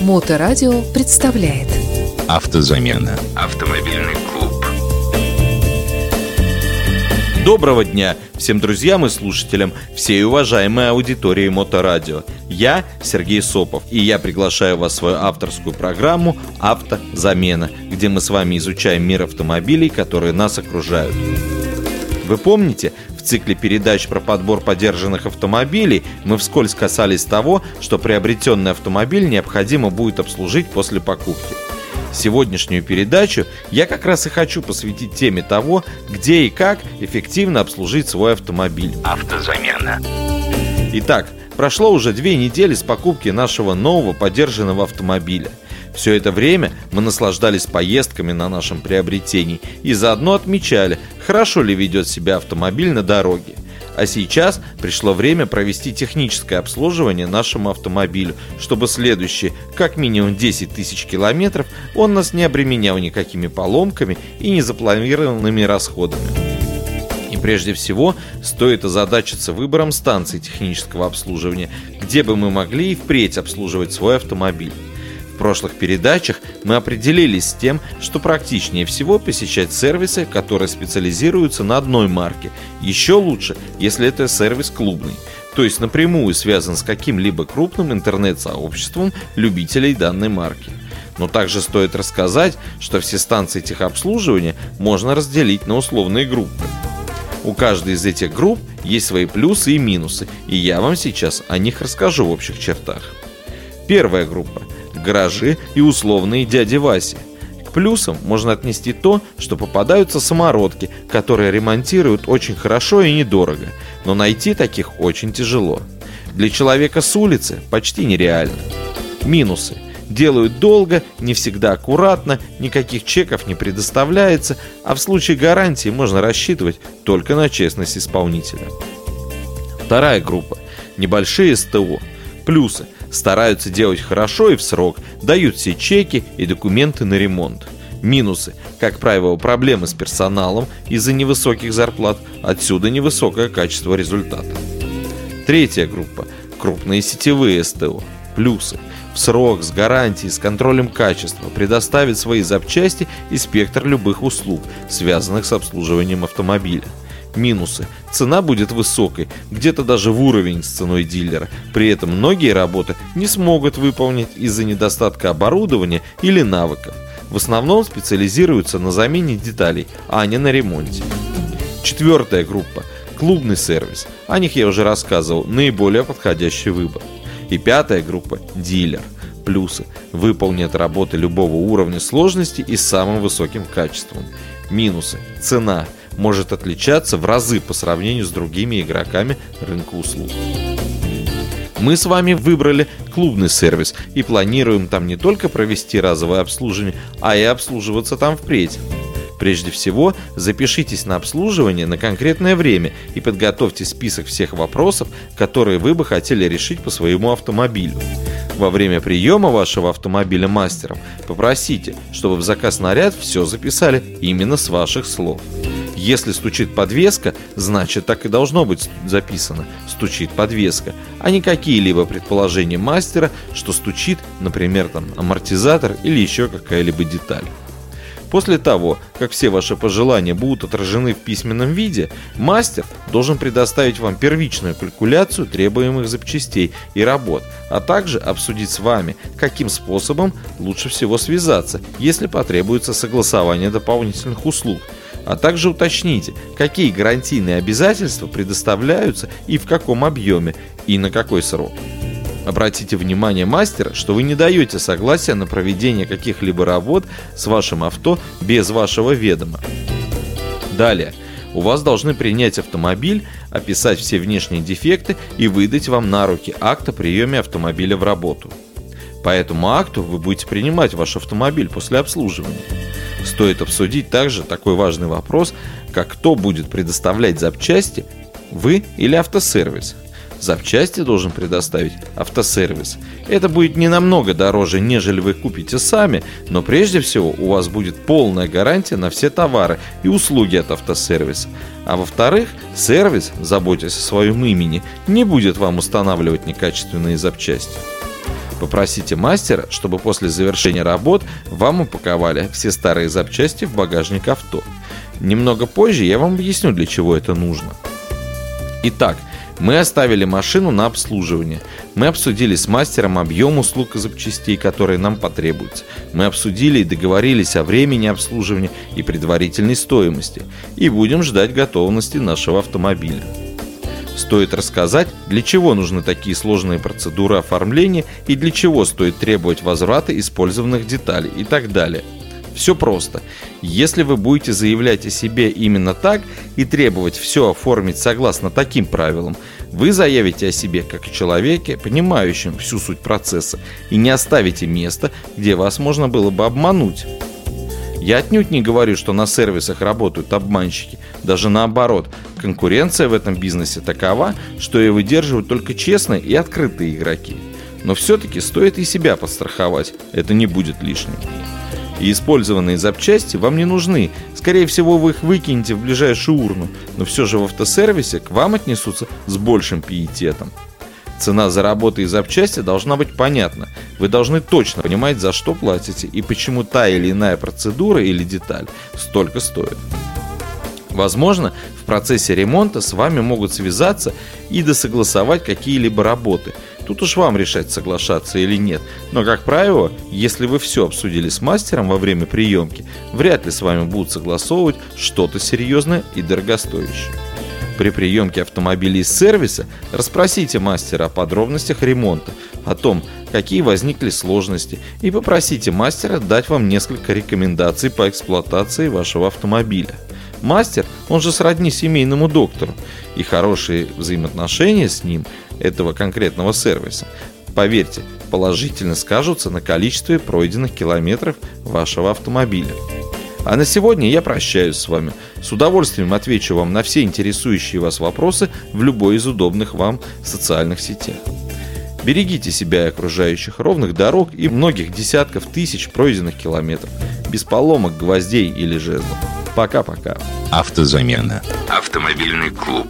Моторадио представляет Автозамена. Автомобильный клуб. Доброго дня всем друзьям и слушателям, всей уважаемой аудитории Моторадио. Я Сергей Сопов, и я приглашаю вас в свою авторскую программу «Автозамена», где мы с вами изучаем мир автомобилей, которые нас окружают. Вы помните, в цикле передач про подбор подержанных автомобилей мы вскользь касались того, что приобретенный автомобиль необходимо будет обслужить после покупки. Сегодняшнюю передачу я как раз и хочу посвятить теме того, где и как эффективно обслужить свой автомобиль. Автозамена. Итак, прошло уже две недели с покупки нашего нового подержанного автомобиля – все это время мы наслаждались поездками на нашем приобретении и заодно отмечали, хорошо ли ведет себя автомобиль на дороге. А сейчас пришло время провести техническое обслуживание нашему автомобилю, чтобы следующие как минимум 10 тысяч километров он нас не обременял никакими поломками и незапланированными расходами. И прежде всего стоит озадачиться выбором станции технического обслуживания, где бы мы могли и впредь обслуживать свой автомобиль. Прошлых передачах мы определились с тем, что практичнее всего посещать сервисы, которые специализируются на одной марке. Еще лучше, если это сервис клубный, то есть напрямую связан с каким-либо крупным интернет-сообществом любителей данной марки. Но также стоит рассказать, что все станции техобслуживания можно разделить на условные группы. У каждой из этих групп есть свои плюсы и минусы, и я вам сейчас о них расскажу в общих чертах. Первая группа – гаражи и условные дяди Васи. К плюсам можно отнести то, что попадаются самородки, которые ремонтируют очень хорошо и недорого, но найти таких очень тяжело. Для человека с улицы почти нереально. Минусы. Делают долго, не всегда аккуратно, никаких чеков не предоставляется, а в случае гарантии можно рассчитывать только на честность исполнителя. Вторая группа. Небольшие СТО. Плюсы – стараются делать хорошо и в срок, дают все чеки и документы на ремонт. Минусы. Как правило, проблемы с персоналом из-за невысоких зарплат, отсюда невысокое качество результата. Третья группа. Крупные сетевые СТО. Плюсы. В срок, с гарантией, с контролем качества предоставит свои запчасти и спектр любых услуг, связанных с обслуживанием автомобиля минусы. Цена будет высокой, где-то даже в уровень с ценой дилера. При этом многие работы не смогут выполнить из-за недостатка оборудования или навыков. В основном специализируются на замене деталей, а не на ремонте. Четвертая группа – клубный сервис. О них я уже рассказывал, наиболее подходящий выбор. И пятая группа – дилер. Плюсы – выполнят работы любого уровня сложности и с самым высоким качеством. Минусы – цена – может отличаться в разы по сравнению с другими игроками рынка услуг. Мы с вами выбрали клубный сервис и планируем там не только провести разовое обслуживание, а и обслуживаться там впредь. Прежде всего, запишитесь на обслуживание на конкретное время и подготовьте список всех вопросов, которые вы бы хотели решить по своему автомобилю. Во время приема вашего автомобиля мастером попросите, чтобы в заказ наряд все записали именно с ваших слов. Если стучит подвеска, значит так и должно быть записано. «стучит подвеска», а не какие-либо предположения мастера, что стучит, например, там амортизатор или еще какая-либо деталь. После того, как все ваши пожелания будут отражены в письменном виде, мастер должен предоставить вам первичную калькуляцию требуемых запчастей и работ, а также обсудить с вами, каким способом лучше всего связаться, если потребуется согласование дополнительных услуг – а также уточните, какие гарантийные обязательства предоставляются и в каком объеме и на какой срок. Обратите внимание мастера, что вы не даете согласия на проведение каких-либо работ с вашим авто без вашего ведома. Далее. У вас должны принять автомобиль, описать все внешние дефекты и выдать вам на руки акт о приеме автомобиля в работу. По этому акту вы будете принимать ваш автомобиль после обслуживания. Стоит обсудить также такой важный вопрос, как кто будет предоставлять запчасти, вы или автосервис. Запчасти должен предоставить автосервис. Это будет не намного дороже, нежели вы купите сами, но прежде всего у вас будет полная гарантия на все товары и услуги от автосервиса. А во-вторых, сервис, заботясь о своем имени, не будет вам устанавливать некачественные запчасти. Попросите мастера, чтобы после завершения работ вам упаковали все старые запчасти в багажник авто. Немного позже я вам объясню, для чего это нужно. Итак, мы оставили машину на обслуживание. Мы обсудили с мастером объем услуг и запчастей, которые нам потребуются. Мы обсудили и договорились о времени обслуживания и предварительной стоимости. И будем ждать готовности нашего автомобиля. Стоит рассказать, для чего нужны такие сложные процедуры оформления и для чего стоит требовать возврата использованных деталей и так далее – все просто. Если вы будете заявлять о себе именно так и требовать все оформить согласно таким правилам, вы заявите о себе как о человеке, понимающем всю суть процесса, и не оставите места, где вас можно было бы обмануть. Я отнюдь не говорю, что на сервисах работают обманщики. Даже наоборот, конкуренция в этом бизнесе такова, что ее выдерживают только честные и открытые игроки. Но все-таки стоит и себя подстраховать, это не будет лишним и использованные запчасти вам не нужны. Скорее всего, вы их выкинете в ближайшую урну, но все же в автосервисе к вам отнесутся с большим пиететом. Цена за работы и запчасти должна быть понятна. Вы должны точно понимать, за что платите и почему та или иная процедура или деталь столько стоит. Возможно, в процессе ремонта с вами могут связаться и досогласовать какие-либо работы – Тут уж вам решать, соглашаться или нет. Но, как правило, если вы все обсудили с мастером во время приемки, вряд ли с вами будут согласовывать что-то серьезное и дорогостоящее. При приемке автомобилей из сервиса расспросите мастера о подробностях ремонта, о том, какие возникли сложности, и попросите мастера дать вам несколько рекомендаций по эксплуатации вашего автомобиля. Мастер, он же сродни семейному доктору, и хорошие взаимоотношения с ним этого конкретного сервиса, поверьте, положительно скажутся на количестве пройденных километров вашего автомобиля. А на сегодня я прощаюсь с вами. С удовольствием отвечу вам на все интересующие вас вопросы в любой из удобных вам социальных сетях. Берегите себя и окружающих, ровных дорог и многих десятков тысяч пройденных километров, без поломок, гвоздей или жезлов. Пока-пока. Автозамена. Автомобильный клуб.